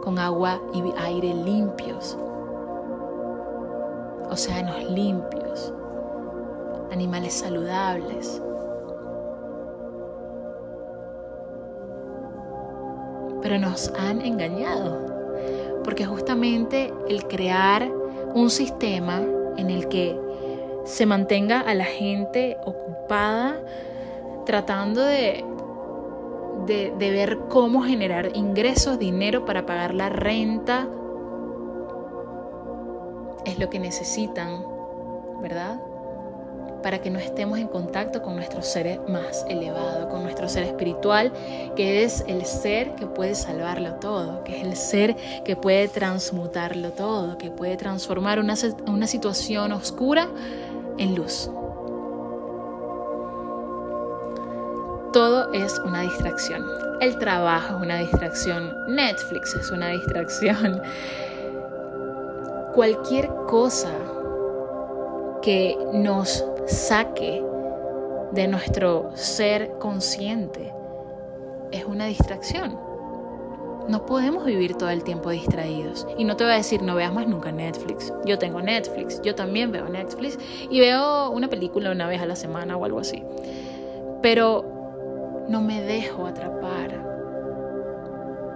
con agua y aire limpios, océanos limpios, animales saludables. Pero nos han engañado, porque justamente el crear un sistema en el que se mantenga a la gente ocupada tratando de de, ver cómo generar ingresos, dinero para pagar la renta, es lo que necesitan, ¿verdad? Para que no estemos en contacto con nuestro ser más elevado, con nuestro ser espiritual, que es el ser que puede salvarlo todo, que es el ser que puede transmutarlo todo, que puede transformar una, una situación oscura en luz. Todo es una distracción. El trabajo es una distracción. Netflix es una distracción. Cualquier cosa que nos saque de nuestro ser consciente es una distracción. No podemos vivir todo el tiempo distraídos. Y no te voy a decir, no veas más nunca Netflix. Yo tengo Netflix, yo también veo Netflix y veo una película una vez a la semana o algo así. Pero no me dejo atrapar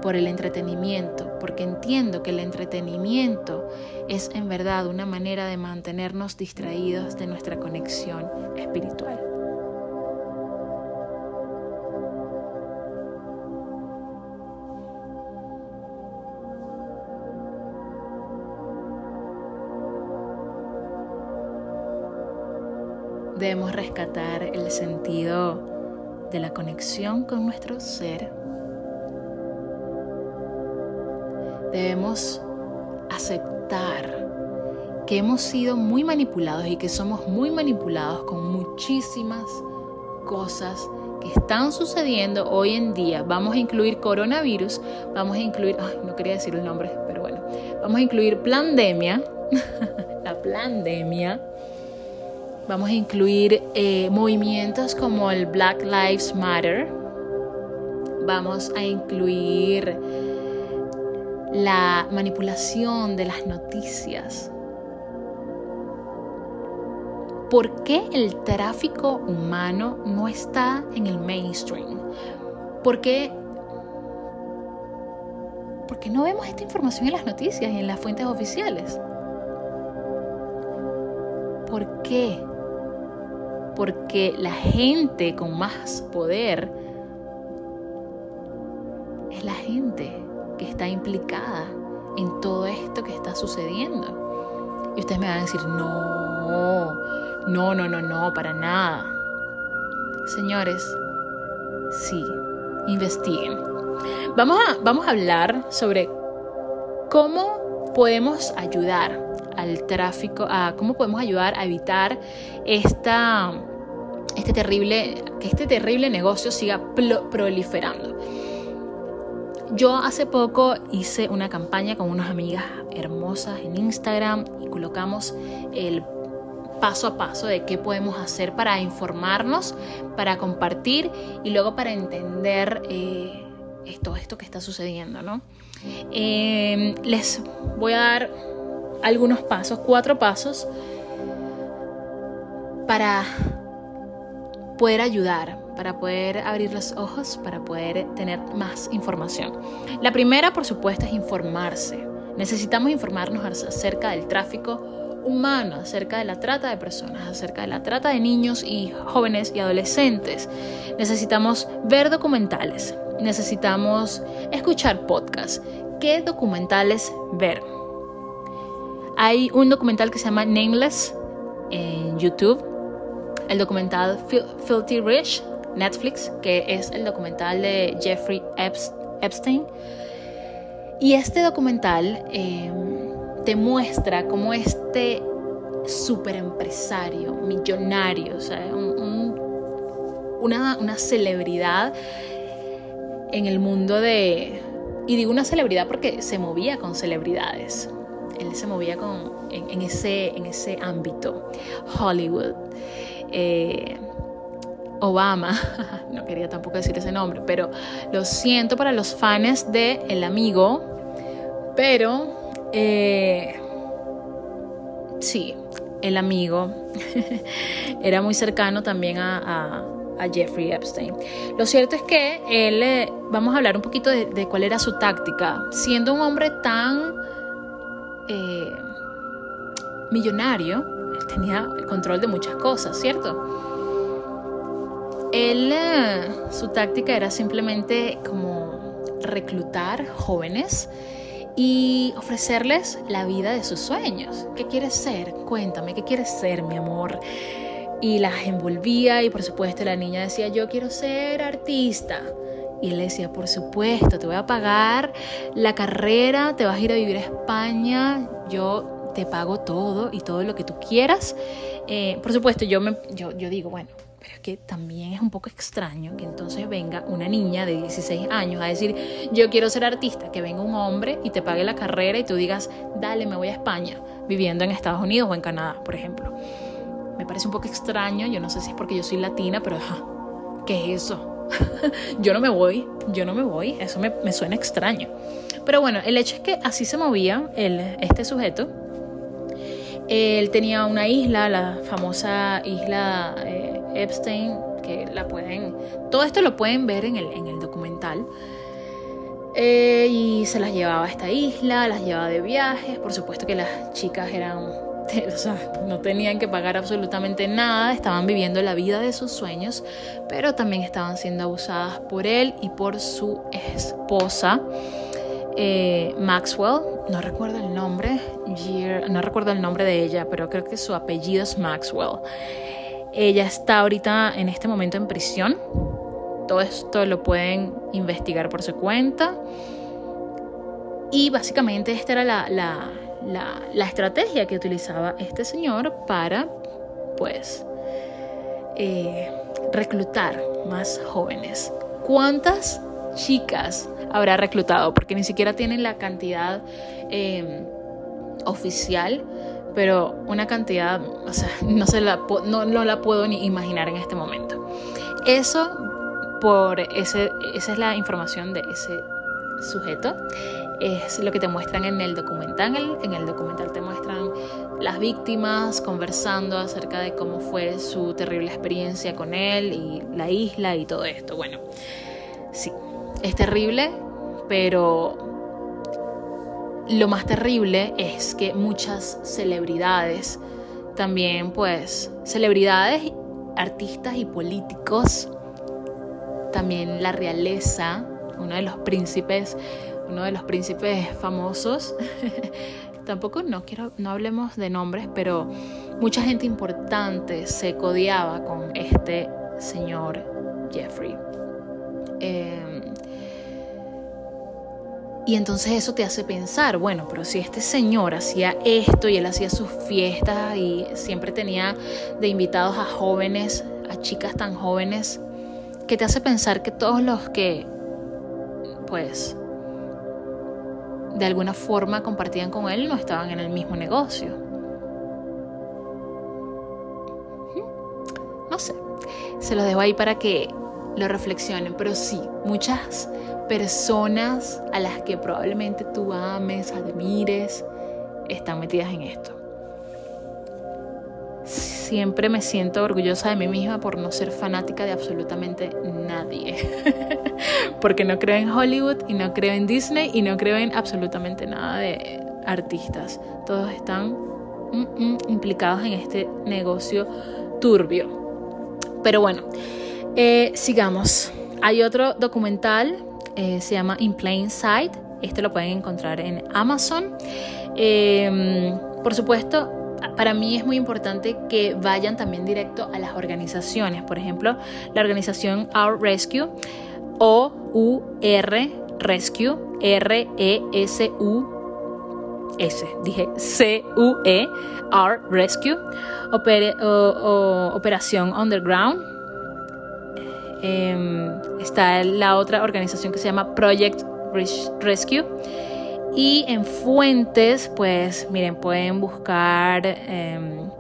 por el entretenimiento, porque entiendo que el entretenimiento es en verdad una manera de mantenernos distraídos de nuestra conexión espiritual. Debemos rescatar el sentido de la conexión con nuestro ser, debemos aceptar que hemos sido muy manipulados y que somos muy manipulados con muchísimas cosas que están sucediendo hoy en día. Vamos a incluir coronavirus, vamos a incluir, no quería decir el nombre, pero bueno, vamos a incluir pandemia, (laughs) la pandemia Vamos a incluir eh, movimientos como el Black Lives Matter. Vamos a incluir la manipulación de las noticias. ¿Por qué el tráfico humano no está en el mainstream? ¿Por qué, porque no vemos esta información en las noticias y en las fuentes oficiales? ¿Por qué? Porque la gente con más poder es la gente que está implicada en todo esto que está sucediendo. Y ustedes me van a decir, no, no, no, no, no, para nada. Señores, sí, investiguen. Vamos a, vamos a hablar sobre cómo podemos ayudar al tráfico, a cómo podemos ayudar a evitar esta, este terrible, que este terrible negocio siga proliferando. Yo hace poco hice una campaña con unas amigas hermosas en Instagram y colocamos el paso a paso de qué podemos hacer para informarnos, para compartir y luego para entender eh, esto, esto que está sucediendo. ¿no? Eh, les voy a dar algunos pasos, cuatro pasos, para poder ayudar, para poder abrir los ojos, para poder tener más información. La primera, por supuesto, es informarse. Necesitamos informarnos acerca del tráfico humano, acerca de la trata de personas, acerca de la trata de niños y jóvenes y adolescentes. Necesitamos ver documentales, necesitamos escuchar podcasts. ¿Qué documentales ver? Hay un documental que se llama Nameless en YouTube el documental Filthy Rich, Netflix, que es el documental de Jeffrey Epstein. Y este documental eh, te muestra cómo este super empresario, millonario, o sea, una, una celebridad en el mundo de... Y digo una celebridad porque se movía con celebridades. Él se movía con, en, ese, en ese ámbito. Hollywood. Eh, Obama, (laughs) no quería tampoco decir ese nombre, pero lo siento para los fans de El Amigo, pero eh, sí, El Amigo (laughs) era muy cercano también a, Jeffrey Epstein. Lo cierto es que él, eh, vamos a hablar un poquito de, cuál era su táctica, siendo un hombre tan eh, millonario, él tenía el control de muchas cosas, ¿cierto? Él, eh, su táctica era simplemente como reclutar jóvenes y ofrecerles la vida de sus sueños. ¿Qué quieres ser? Cuéntame, ¿qué quieres ser, mi amor? Y las envolvía y por supuesto la niña decía, yo quiero ser artista. Y él decía, por supuesto, te voy a pagar la carrera, te vas a ir a vivir a España, yo te pago todo y todo lo que tú quieras. Eh, por supuesto, yo, me, yo, yo digo, bueno, pero es que también es un poco extraño que entonces venga una niña de 16 años a decir, yo quiero ser artista, que venga un hombre y te pague la carrera y tú digas, dale, me voy a España, viviendo en Estados Unidos o en Canadá, por ejemplo. Me parece un poco extraño, yo no sé si es porque yo soy latina, pero ¿qué es eso? (laughs) yo no me voy, yo no me voy, eso me, me, suena extraño. Pero bueno, el hecho es que así se movía el, este sujeto. Él tenía una isla, la famosa isla eh, Epstein, que la pueden, todo esto lo pueden ver en el, en el documental. Eh, y se las llevaba a esta isla, las llevaba de viajes, por supuesto que las chicas eran, (laughs) no tenían que pagar absolutamente nada, estaban viviendo la vida de sus sueños, pero también estaban siendo abusadas por él y por su esposa. Eh, Maxwell, no recuerdo el nombre, no recuerdo el nombre de ella, pero creo que su apellido es Maxwell. Ella está ahorita en este momento en prisión. Todo esto lo pueden investigar por su cuenta. Y básicamente esta era la, estrategia que utilizaba este señor para, pues, eh, reclutar más jóvenes. ¿Cuántas chicas habrá reclutado? Porque ni siquiera tienen la cantidad eh, oficial pero una cantidad, o sea, no, se la, no, no la puedo ni imaginar en este momento. Eso, por ese, esa es la información de ese sujeto, es lo que te muestran en el documental. En el documental te muestran las víctimas conversando acerca de cómo fue su terrible experiencia con él y la isla y todo esto. Bueno, sí, es terrible, pero lo más terrible es que muchas celebridades, también pues celebridades, artistas y políticos, también la realeza, uno de los príncipes, uno de los príncipes famosos, (laughs) tampoco no quiero, no hablemos de nombres, pero mucha gente importante se codiaba con este señor Jeffrey. Eh, y entonces eso te hace pensar, bueno, pero si este señor hacía esto y él hacía sus fiestas y siempre tenía de invitados a jóvenes, a chicas tan jóvenes, que te hace pensar que todos los que, pues, de alguna forma compartían con él no estaban en el mismo negocio. No sé, se los dejo ahí para que lo reflexionen, pero sí, muchas personas a las que probablemente tú ames, admires, están metidas en esto. Siempre me siento orgullosa de mí misma por no ser fanática de absolutamente nadie. (laughs) Porque no creo en Hollywood y no creo en Disney y no creo en absolutamente nada de artistas. Todos están mm, mm, implicados en este negocio turbio. Pero bueno, eh, sigamos. Hay otro documental eh, se llama In Plain Sight. Este lo pueden encontrar en Amazon. Em, por supuesto, para mí es muy importante que vayan también directo a las organizaciones. Por ejemplo, la organización Our Rescue o U-R Rescue, R-E-S-U. S, dije C-U-E, R Rescue, Operación Underground. Em, está la otra organización que se llama Project Rescue y en fuentes, pues miren, pueden buscar em,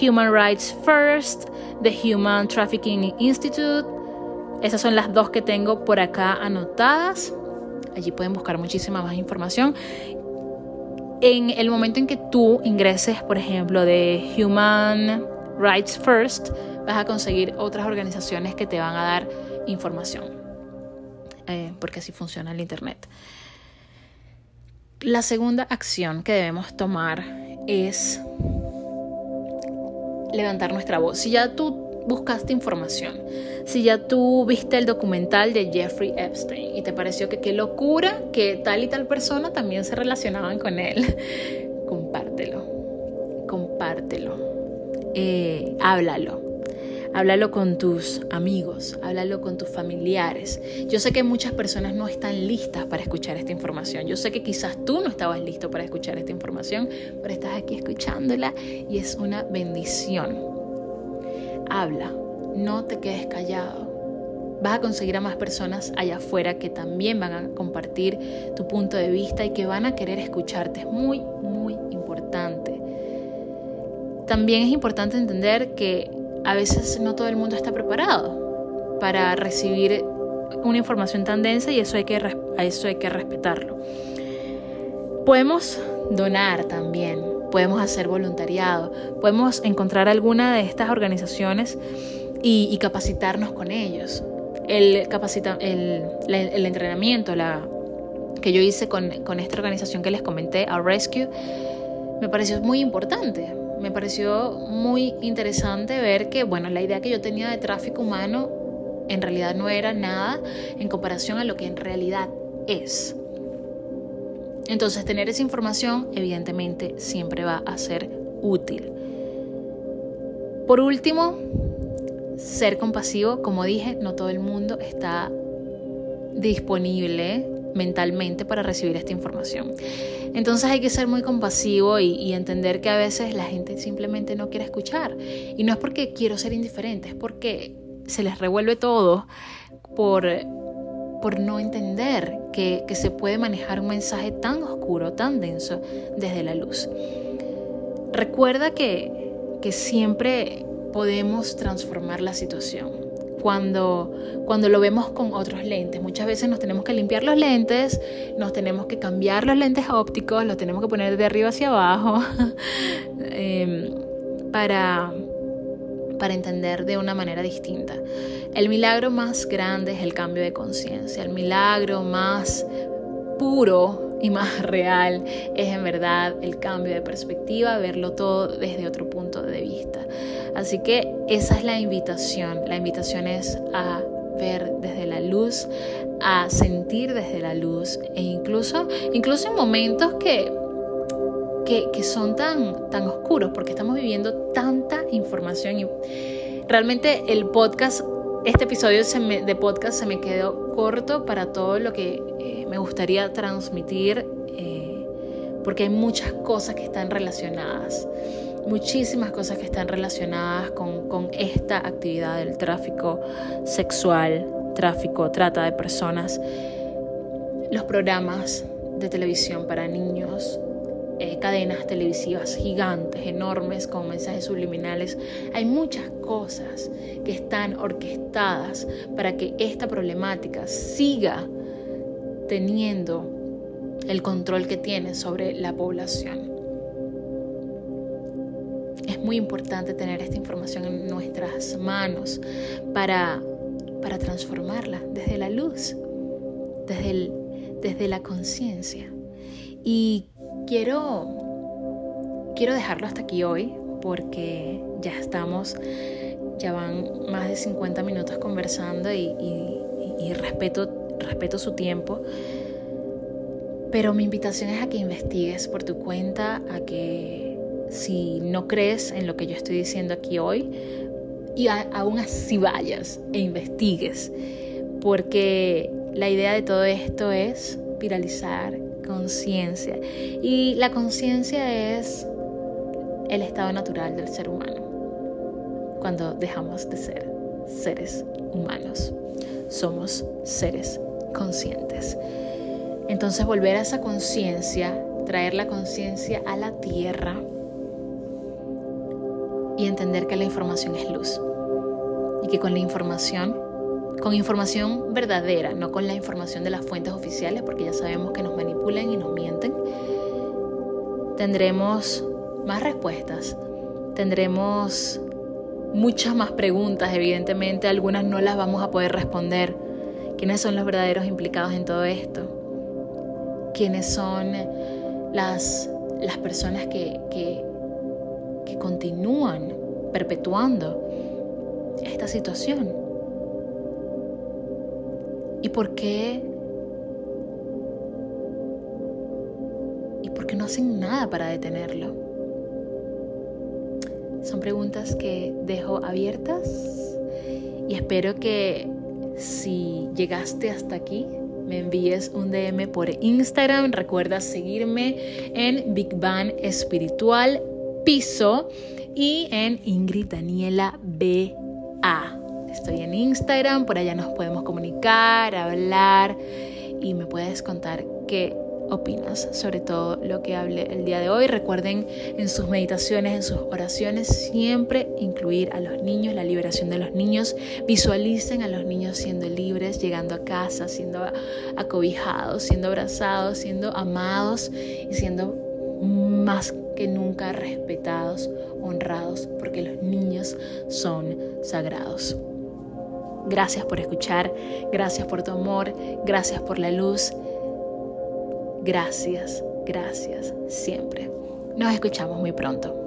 Human Rights First, The Human Trafficking Institute. Esas son las dos que tengo por acá anotadas. Allí pueden buscar muchísima más información. En el momento en que tú ingreses, por ejemplo, de Human Rights First, vas a conseguir otras organizaciones que te van a dar información. Eh, porque así funciona el Internet. La segunda acción que debemos tomar es levantar nuestra voz. Si ya tú buscaste información, si ya tú viste el documental de Jeffrey Epstein y te pareció que qué locura que tal y tal persona también se relacionaban con él, (laughs) compártelo, compártelo, eh, háblalo háblalo con tus amigos, háblalo con tus familiares. Yo sé que muchas personas no están listas para escuchar esta información. Yo sé que quizás tú no estabas listo para escuchar esta información, pero estás aquí escuchándola y es una bendición. Habla, no te quedes callado. Vas a conseguir a más personas allá afuera que también van a compartir tu punto de vista y que van a querer escucharte. Es muy, muy importante. También es importante entender que a veces no todo el mundo está preparado para recibir una información tan densa y eso hay que, a eso hay que respetarlo. Podemos donar también, podemos hacer voluntariado, podemos encontrar alguna de estas organizaciones y, capacitarnos con ellos. El, capacita, el, el, entrenamiento la, que yo hice con, con esta organización que les comenté, Our Rescue, me pareció muy importante me pareció muy interesante ver que, bueno, la idea que yo tenía de tráfico humano en realidad no era nada en comparación a lo que en realidad es. Entonces, tener esa información evidentemente siempre va a ser útil. Por último, ser compasivo, como dije, no todo el mundo está disponible mentalmente para recibir esta información. Entonces hay que ser muy compasivo y, entender que a veces la gente simplemente no quiere escuchar. Y no es porque quiero ser indiferente, es porque se les revuelve todo por, por no entender que, que se puede manejar un mensaje tan oscuro, tan denso desde la luz. Recuerda que, que siempre podemos transformar la situación cuando, cuando lo vemos con otros lentes. Muchas veces nos tenemos que limpiar los lentes, nos tenemos que cambiar los lentes ópticos, los tenemos que poner de arriba hacia abajo (laughs) em, para, para entender de una manera distinta. El milagro más grande es el cambio de conciencia, el milagro más puro y más real es en verdad el cambio de perspectiva, verlo todo desde otro punto de vista. Así que esa es la invitación. La invitación es a ver desde la luz, a sentir desde la luz e incluso, incluso en momentos que, que, son tan, tan oscuros porque estamos viviendo tanta información y realmente el podcast este episodio de podcast se me quedó corto para todo lo que eh, me gustaría transmitir, eh, porque hay muchas cosas que están relacionadas, muchísimas cosas que están relacionadas con, con esta actividad del tráfico sexual, tráfico, trata de personas, los programas de televisión para niños, eh, cadenas televisivas gigantes, enormes, con mensajes subliminales. Hay muchas cosas que están orquestadas para que esta problemática siga teniendo el control que tiene sobre la población. Es muy importante tener esta información en nuestras manos para, para transformarla desde la luz, desde, desde la conciencia. Y quiero, quiero dejarlo hasta aquí hoy porque ya estamos, ya van más de 50 minutos conversando y, respeto, respeto su tiempo. Pero mi invitación es a que investigues por tu cuenta, a que si no crees en lo que yo estoy diciendo aquí hoy, y aún así vayas e investigues, porque la idea de todo esto es viralizar conciencia. Y la conciencia es el estado natural del ser humano, cuando dejamos de ser seres humanos. Somos seres conscientes. Entonces volver a esa conciencia, traer la conciencia a la tierra y entender que la información es luz. Y que con la información, con información verdadera, no con la información de las fuentes oficiales, porque ya sabemos que nos manipulan y nos mienten, tendremos más respuestas, tendremos muchas más preguntas, evidentemente algunas no las vamos a poder responder. ¿Quiénes son los verdaderos implicados en todo esto? ¿Quiénes son las, las personas que, que, que continúan perpetuando esta situación? ¿Y por qué? ¿Y por qué no hacen nada para detenerlo? Son preguntas que dejo abiertas y espero que si llegaste hasta aquí me envíes un DM por Instagram. Recuerda seguirme en Big Bang Espiritual Piso y en Ingrid Daniela BA. Estoy en Instagram, por allá nos podemos comunicar, hablar y me puedes contar qué opinas sobre todo lo que hable el día de hoy. Recuerden en sus meditaciones, en sus oraciones, siempre incluir a los niños, la liberación de los niños. Visualicen a los niños siendo libres, llegando a casa, siendo acobijados, siendo abrazados, siendo amados y siendo más que nunca respetados, honrados, porque los niños son sagrados. Gracias por escuchar, gracias por tu amor, gracias por la luz Gracias, gracias siempre. Nos escuchamos muy pronto.